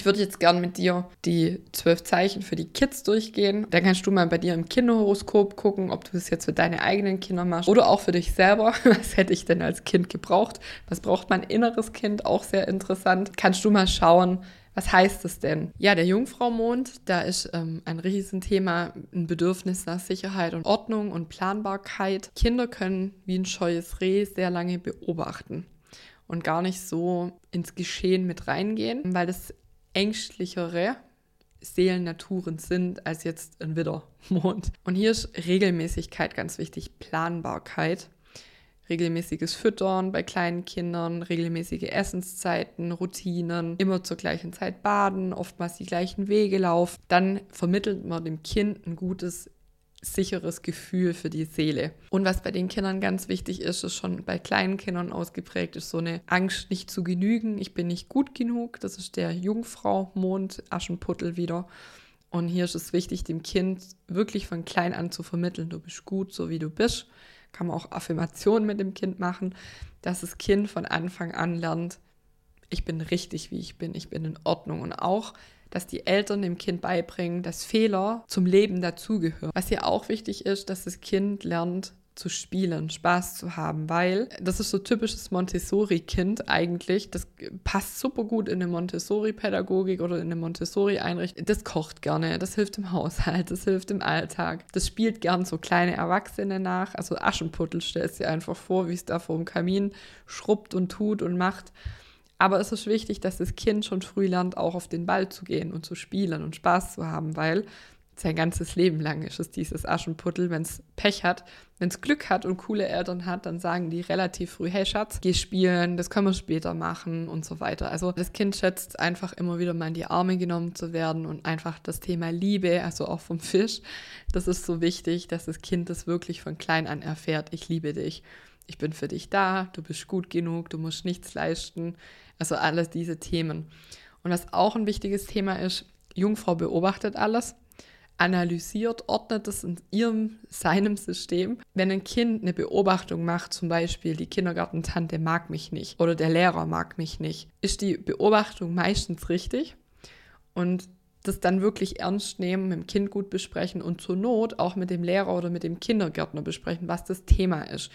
Ich würde jetzt gern mit dir die zwölf Zeichen für die Kids durchgehen. Dann kannst du mal bei dir im Kinderhoroskop gucken, ob du das jetzt für deine eigenen Kinder machst oder auch für dich selber. Was hätte ich denn als Kind gebraucht? Was braucht mein inneres Kind? Auch sehr interessant. Kannst du mal schauen, was heißt es denn? Ja, der Jungfraumond, da ist ähm, ein Riesenthema, ein Bedürfnis nach Sicherheit und Ordnung und Planbarkeit. Kinder können wie ein scheues Reh sehr lange beobachten und gar nicht so ins Geschehen mit reingehen, weil das ängstlichere Seelennaturen sind als jetzt ein Widdermond. Und hier ist Regelmäßigkeit ganz wichtig, Planbarkeit regelmäßiges Füttern bei kleinen Kindern, regelmäßige Essenszeiten, Routinen, immer zur gleichen Zeit baden, oftmals die gleichen Wege laufen. Dann vermittelt man dem Kind ein gutes sicheres Gefühl für die Seele. Und was bei den Kindern ganz wichtig ist, ist schon bei kleinen Kindern ausgeprägt, ist so eine Angst, nicht zu genügen. Ich bin nicht gut genug. Das ist der Jungfrau Mond Aschenputtel wieder. Und hier ist es wichtig, dem Kind wirklich von klein an zu vermitteln, du bist gut, so wie du bist kann man auch Affirmationen mit dem Kind machen, dass das Kind von Anfang an lernt, ich bin richtig, wie ich bin, ich bin in Ordnung. Und auch, dass die Eltern dem Kind beibringen, dass Fehler zum Leben dazugehören. Was hier auch wichtig ist, dass das Kind lernt, zu spielen, Spaß zu haben, weil das ist so typisches Montessori-Kind eigentlich. Das passt super gut in eine Montessori-Pädagogik oder in eine Montessori-Einrichtung. Das kocht gerne, das hilft im Haushalt, das hilft im Alltag. Das spielt gern so kleine Erwachsene nach. Also Aschenputtel stellst dir einfach vor, wie es da vor dem Kamin schrubbt und tut und macht. Aber es ist wichtig, dass das Kind schon früh lernt, auch auf den Ball zu gehen und zu spielen und Spaß zu haben, weil sein ganzes Leben lang ist es dieses Aschenputtel, wenn es Pech hat, wenn es Glück hat und coole Eltern hat, dann sagen die relativ früh, hey Schatz, geh spielen, das können wir später machen und so weiter. Also das Kind schätzt einfach immer wieder mal in die Arme genommen zu werden und einfach das Thema Liebe, also auch vom Fisch, das ist so wichtig, dass das Kind das wirklich von klein an erfährt, ich liebe dich. Ich bin für dich da, du bist gut genug, du musst nichts leisten. Also alles diese Themen. Und was auch ein wichtiges Thema ist, Jungfrau beobachtet alles analysiert, ordnet es in ihrem, seinem System. Wenn ein Kind eine Beobachtung macht, zum Beispiel die Kindergartentante mag mich nicht oder der Lehrer mag mich nicht, ist die Beobachtung meistens richtig und das dann wirklich ernst nehmen, mit dem Kind gut besprechen und zur Not auch mit dem Lehrer oder mit dem Kindergärtner besprechen, was das Thema ist.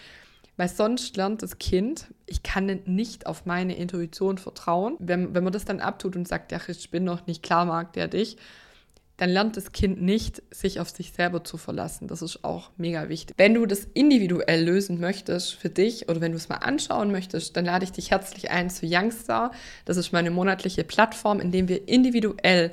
Weil sonst lernt das Kind, ich kann nicht auf meine Intuition vertrauen. Wenn, wenn man das dann abtut und sagt, ja, ich bin noch nicht, klar mag der dich, dann lernt das Kind nicht, sich auf sich selber zu verlassen. Das ist auch mega wichtig. Wenn du das individuell lösen möchtest für dich oder wenn du es mal anschauen möchtest, dann lade ich dich herzlich ein zu Youngstar. Das ist meine monatliche Plattform, in dem wir individuell